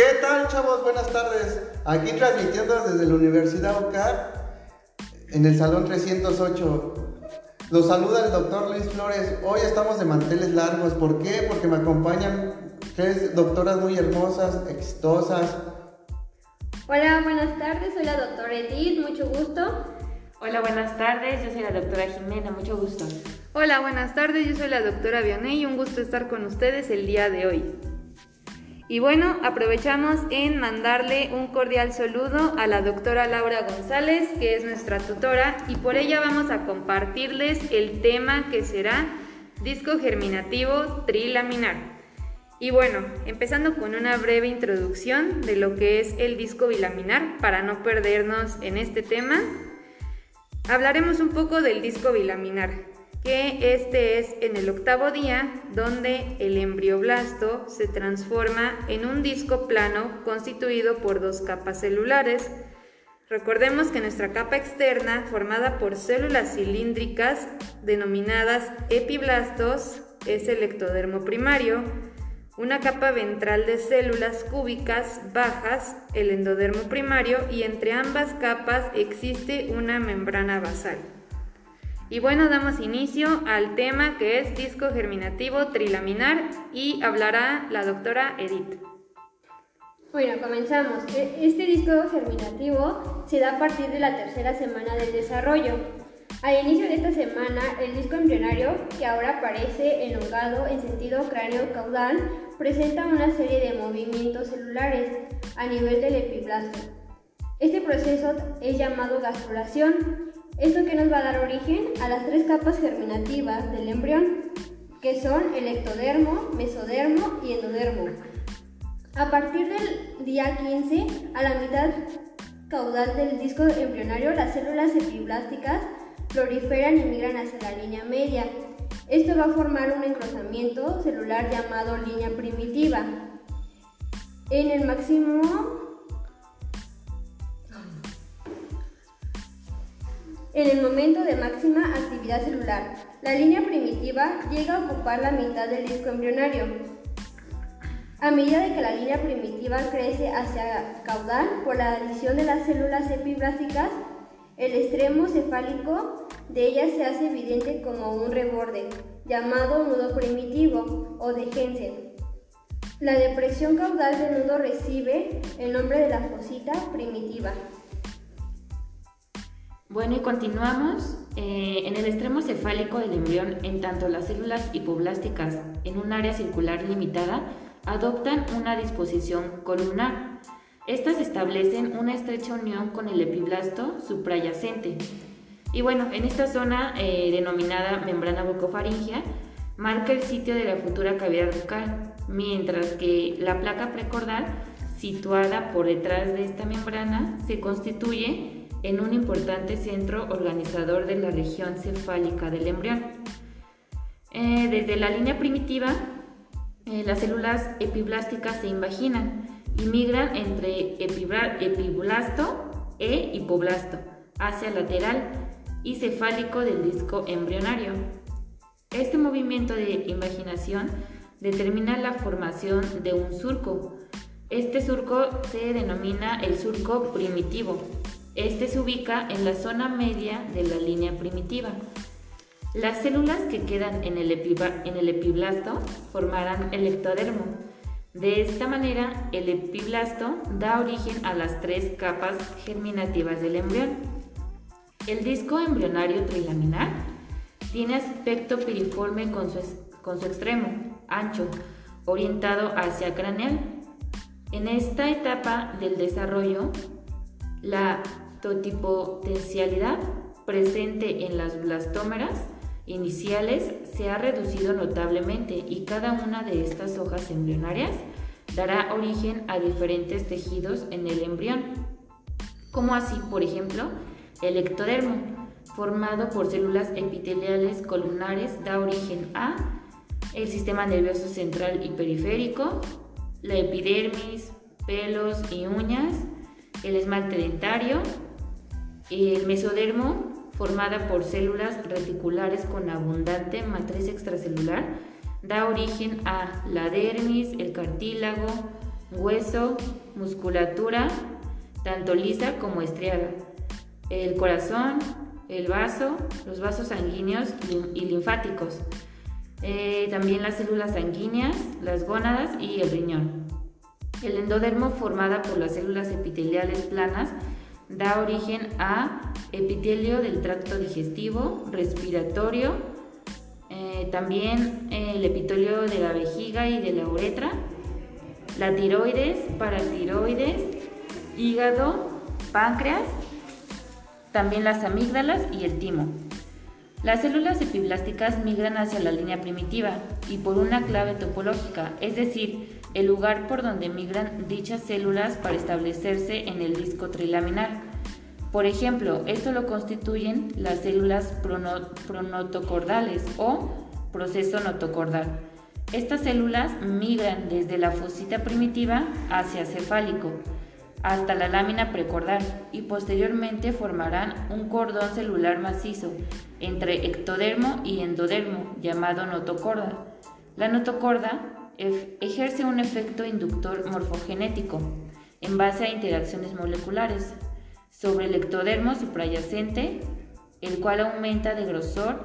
¿Qué tal, chavos? Buenas tardes. Aquí transmitiendo desde la Universidad OCAR en el Salón 308. Los saluda el doctor Luis Flores. Hoy estamos de manteles largos. ¿Por qué? Porque me acompañan tres doctoras muy hermosas, exitosas. Hola, buenas tardes. Soy la doctora Edith. Mucho gusto. Hola, buenas tardes. Yo soy la doctora Jimena. Mucho gusto. Hola, buenas tardes. Yo soy la doctora Vianey y un gusto estar con ustedes el día de hoy. Y bueno, aprovechamos en mandarle un cordial saludo a la doctora Laura González, que es nuestra tutora, y por ella vamos a compartirles el tema que será disco germinativo trilaminar. Y bueno, empezando con una breve introducción de lo que es el disco bilaminar, para no perdernos en este tema, hablaremos un poco del disco bilaminar que este es en el octavo día donde el embrioblasto se transforma en un disco plano constituido por dos capas celulares. Recordemos que nuestra capa externa, formada por células cilíndricas denominadas epiblastos, es el ectodermo primario, una capa ventral de células cúbicas bajas, el endodermo primario, y entre ambas capas existe una membrana basal. Y bueno, damos inicio al tema que es disco germinativo trilaminar y hablará la doctora Edith. Bueno, comenzamos. E, este disco germinativo se da a partir de la tercera semana del desarrollo. Al inicio de esta semana, el disco embrionario, que ahora aparece elongado en sentido cráneo-caudal, presenta una serie de movimientos celulares a nivel del epiblasto. Este proceso es llamado gastrulación esto que nos va a dar origen a las tres capas germinativas del embrión, que son el ectodermo, mesodermo y endodermo. A partir del día 15, a la mitad caudal del disco embrionario, las células epiblásticas proliferan y migran hacia la línea media. Esto va a formar un encruzamiento celular llamado línea primitiva. En el máximo En el momento de máxima actividad celular, la línea primitiva llega a ocupar la mitad del disco embrionario. A medida de que la línea primitiva crece hacia caudal por la adición de las células epiblásticas, el extremo cefálico de ella se hace evidente como un reborde, llamado nudo primitivo o de Hensen. La depresión caudal del nudo recibe el nombre de la fosita primitiva. Bueno, y continuamos. Eh, en el extremo cefálico del embrión, en tanto las células hipoblásticas en un área circular limitada adoptan una disposición columnar. Estas establecen una estrecha unión con el epiblasto suprayacente. Y bueno, en esta zona eh, denominada membrana bucofaringea, marca el sitio de la futura cavidad bucal, mientras que la placa precordal, situada por detrás de esta membrana, se constituye en un importante centro organizador de la región cefálica del embrión. Eh, desde la línea primitiva, eh, las células epiblásticas se invaginan y migran entre epiblasto e hipoblasto hacia lateral y cefálico del disco embrionario. Este movimiento de invaginación determina la formación de un surco. Este surco se denomina el surco primitivo este se ubica en la zona media de la línea primitiva. Las células que quedan en el, epiblasto formarán el ectodermo. De esta manera, el epiblasto da origen a las tres capas germinativas del embrión. El disco embrionario trilaminar tiene aspecto piriforme con su, con su extremo ancho, orientado hacia craneal. En esta etapa del desarrollo, la totipotencialidad presente en las blastómeras iniciales se ha reducido notablemente y cada una de estas hojas embrionarias dará origen a diferentes tejidos en el embrión, como así, por ejemplo, el ectodermo, formado por células epiteliales columnares, da origen a el sistema nervioso central y periférico, la epidermis, pelos y uñas, el esmalte dentario, el mesodermo, formada por células reticulares con abundante matriz extracelular, da origen a la dermis, el cartílago, hueso, musculatura, tanto lisa como estriada, el corazón, el vaso, los vasos sanguíneos y linfáticos, eh, también las células sanguíneas, las gónadas y el riñón. El endodermo formada por las células epiteliales planas da origen a epitelio del tracto digestivo, respiratorio, eh, también el epitelio de la vejiga y de la uretra, la tiroides, paratiroides, hígado, páncreas, también las amígdalas y el timo. Las células epiblásticas migran hacia la línea primitiva y por una clave topológica, es decir, el lugar por donde migran dichas células para establecerse en el disco trilaminar. Por ejemplo, esto lo constituyen las células pronotocordales o proceso notocordal. Estas células migran desde la fosita primitiva hacia cefálico hasta la lámina precordal y posteriormente formarán un cordón celular macizo entre ectodermo y endodermo llamado notocorda. La notocorda ejerce un efecto inductor morfogenético en base a interacciones moleculares sobre el ectodermo suprayacente, el cual aumenta de grosor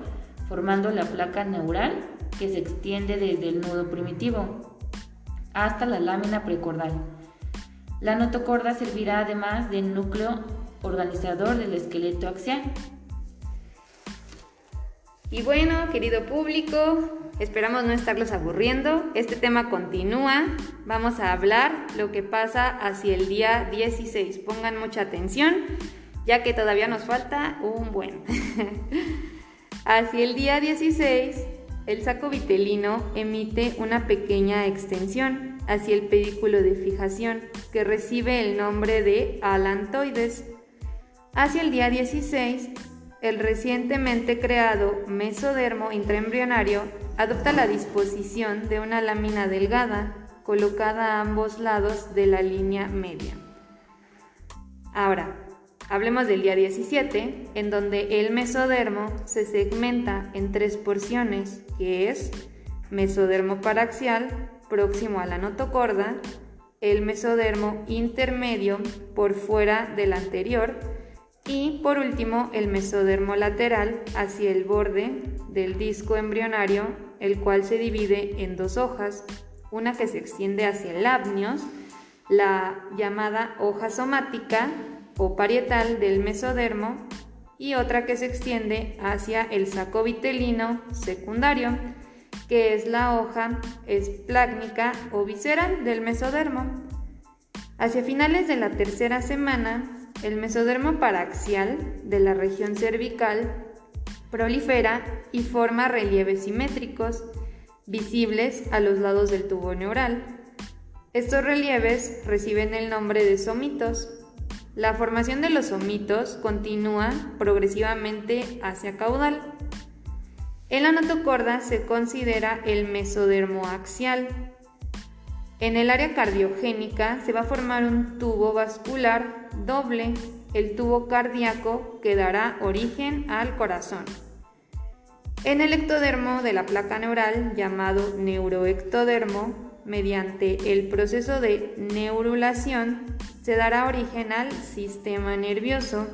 formando la placa neural que se extiende desde el nudo primitivo hasta la lámina precordal. La notocorda servirá además de núcleo organizador del esqueleto axial. Y bueno, querido público, esperamos no estarlos aburriendo. Este tema continúa. Vamos a hablar lo que pasa hacia el día 16. Pongan mucha atención, ya que todavía nos falta un buen. hacia el día 16, el saco vitelino emite una pequeña extensión hacia el pedículo de fijación, que recibe el nombre de alantoides. Hacia el día 16, el recientemente creado mesodermo intraembrionario adopta la disposición de una lámina delgada colocada a ambos lados de la línea media. Ahora, hablemos del día 17, en donde el mesodermo se segmenta en tres porciones, que es mesodermo paraxial, próximo a la notocorda, el mesodermo intermedio por fuera del anterior y por último el mesodermo lateral hacia el borde del disco embrionario, el cual se divide en dos hojas, una que se extiende hacia el amnios, la llamada hoja somática o parietal del mesodermo, y otra que se extiende hacia el saco vitelino secundario, que es la hoja esplácnica o visceral del mesodermo. Hacia finales de la tercera semana, el mesodermo paraxial de la región cervical prolifera y forma relieves simétricos visibles a los lados del tubo neural. Estos relieves reciben el nombre de somitos. La formación de los somitos continúa progresivamente hacia caudal. En la notocorda se considera el mesodermo axial. En el área cardiogénica se va a formar un tubo vascular doble, el tubo cardíaco que dará origen al corazón. En el ectodermo de la placa neural, llamado neuroectodermo, mediante el proceso de neurulación, se dará origen al sistema nervioso.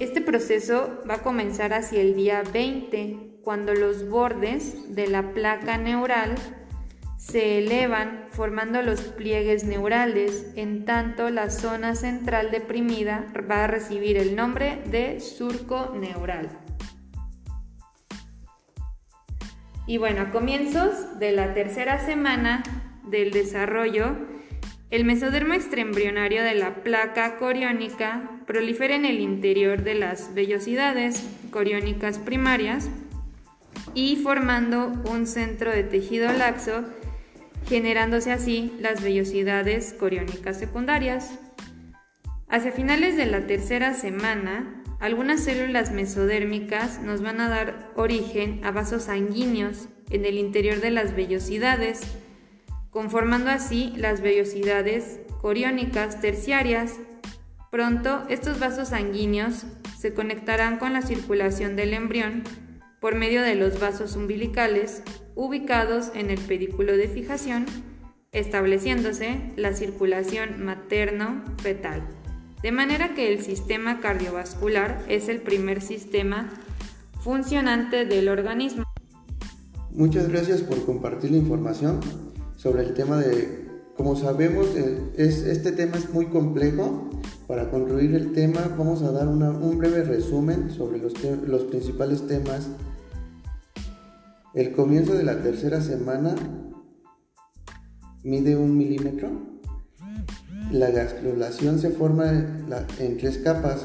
Este proceso va a comenzar hacia el día 20 cuando los bordes de la placa neural se elevan formando los pliegues neurales, en tanto la zona central deprimida va a recibir el nombre de surco neural. Y bueno, a comienzos de la tercera semana del desarrollo, el mesodermo extraembrionario de la placa coriónica prolifera en el interior de las vellosidades coriónicas primarias y formando un centro de tejido laxo, generándose así las vellosidades coriónicas secundarias. Hacia finales de la tercera semana, algunas células mesodérmicas nos van a dar origen a vasos sanguíneos en el interior de las vellosidades, conformando así las vellosidades coriónicas terciarias. Pronto estos vasos sanguíneos se conectarán con la circulación del embrión por medio de los vasos umbilicales ubicados en el pedículo de fijación estableciéndose la circulación materno-fetal. De manera que el sistema cardiovascular es el primer sistema funcionante del organismo. Muchas gracias por compartir la información sobre el tema de, como sabemos, es, este tema es muy complejo. Para concluir el tema vamos a dar un breve resumen sobre los, los principales temas. El comienzo de la tercera semana mide un milímetro. La gastrulación se forma en tres capas.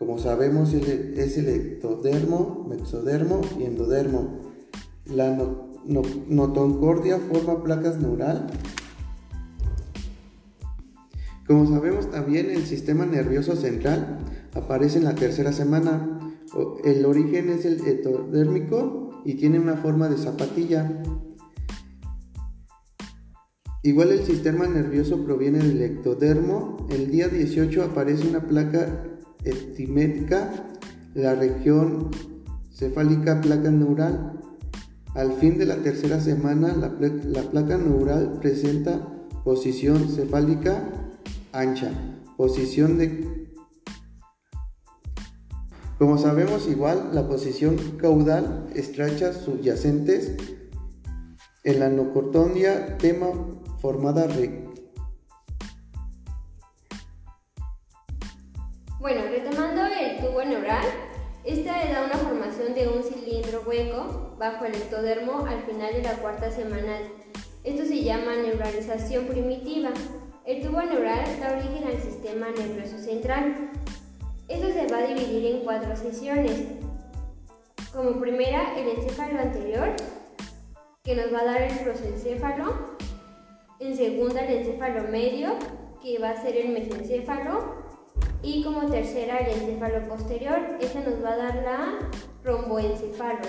Como sabemos es el ectodermo, mesodermo y endodermo. La notocordia forma placas neural. Como sabemos también el sistema nervioso central aparece en la tercera semana. El origen es el ectodérmico y tiene una forma de zapatilla. Igual el sistema nervioso proviene del ectodermo. El día 18 aparece una placa estimética, la región cefálica placa neural. Al fin de la tercera semana, la, placa neural presenta posición cefálica ancha, posición de... Como sabemos igual, la posición caudal estrecha subyacentes en la nocortondia tema formada re. Bueno, retomando el tubo neural, esta da una formación de un cilindro hueco bajo el ectodermo al final de la cuarta semana. Esto se llama neuralización primitiva. El tubo neural da origen al sistema nervioso central. Esto se va a dividir en cuatro sesiones. Como primera, el encéfalo anterior, que nos va a dar el prosencéfalo, en segunda el encéfalo medio, que va a ser el mesencéfalo, y como tercera el encéfalo posterior, esta nos va a dar la romboencéfalo.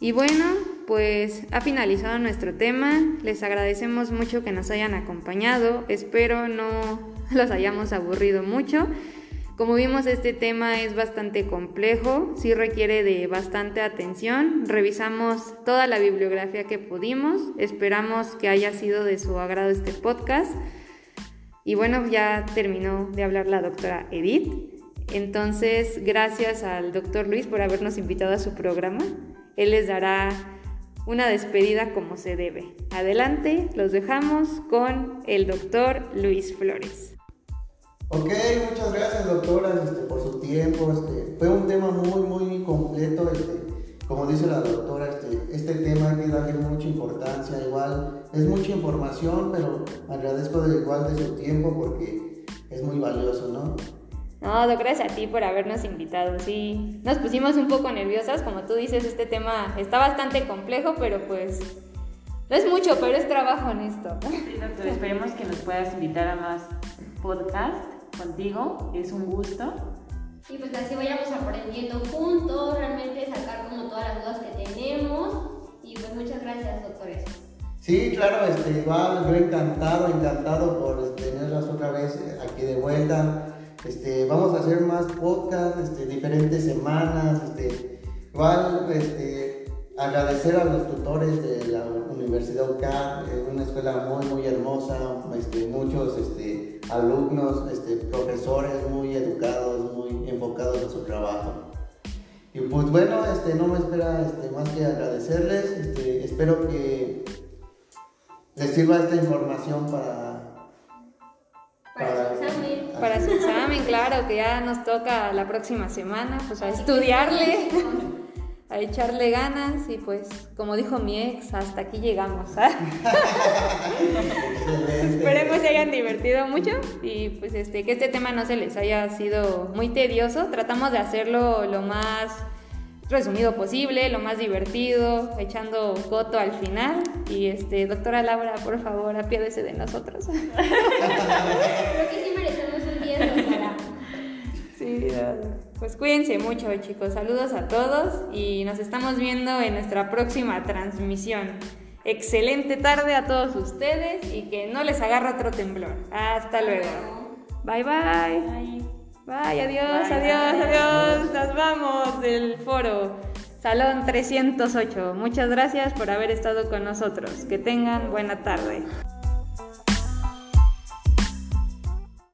Y bueno, pues ha finalizado nuestro tema. Les agradecemos mucho que nos hayan acompañado. Espero no los hayamos aburrido mucho. Como vimos, este tema es bastante complejo, sí requiere de bastante atención. Revisamos toda la bibliografía que pudimos. Esperamos que haya sido de su agrado este podcast. Y bueno, ya terminó de hablar la doctora Edith. Entonces, gracias al doctor Luis por habernos invitado a su programa. Él les dará una despedida como se debe. Adelante, los dejamos con el doctor Luis Flores. Ok, muchas gracias doctora este, por su tiempo. Este, fue un tema muy, muy completo. Este, como dice la doctora, este, tema hay que darle mucha importancia. Igual es mucha información, pero agradezco de igual de su tiempo porque es muy valioso, ¿no? No, gracias a ti por habernos invitado. Sí, nos pusimos un poco nerviosas, como tú dices, este tema está bastante complejo, pero pues no es mucho, pero es trabajo honesto. Sí, doctor, esperemos que nos puedas invitar a más podcasts contigo, es un gusto. Y pues así vayamos aprendiendo juntos, realmente sacar como todas las dudas que tenemos. Y pues muchas gracias, doctores. Sí, claro, este, igual yo encantado, encantado por tenerlas otra vez aquí de vuelta. Este, vamos a hacer más podcasts, este, diferentes semanas, este, igual, este, agradecer a los tutores de la Universidad UCAP, es una escuela muy, muy hermosa, muchos, alumnos, profesores muy educados, muy enfocados en su trabajo. Y pues bueno, no me espera más que agradecerles. Espero que les sirva esta información para, para, su examen. Para su examen, claro, que ya nos toca la próxima semana, pues a estudiarle a echarle ganas y pues como dijo mi ex, hasta aquí llegamos. ¿ah? Esperemos se hayan divertido mucho y pues este que este tema no se les haya sido muy tedioso. Tratamos de hacerlo lo más resumido posible, lo más divertido, echando coto al final. Y este, doctora Laura, por favor, apiádese de nosotros. Creo que sí merecemos un 10, Sí, pues cuídense mucho chicos, saludos a todos y nos estamos viendo en nuestra próxima transmisión. Excelente tarde a todos ustedes y que no les agarre otro temblor. Hasta luego. Bye bye. Bye, adiós, adiós, adiós. Nos vamos del foro. Salón 308. Muchas gracias por haber estado con nosotros. Que tengan buena tarde.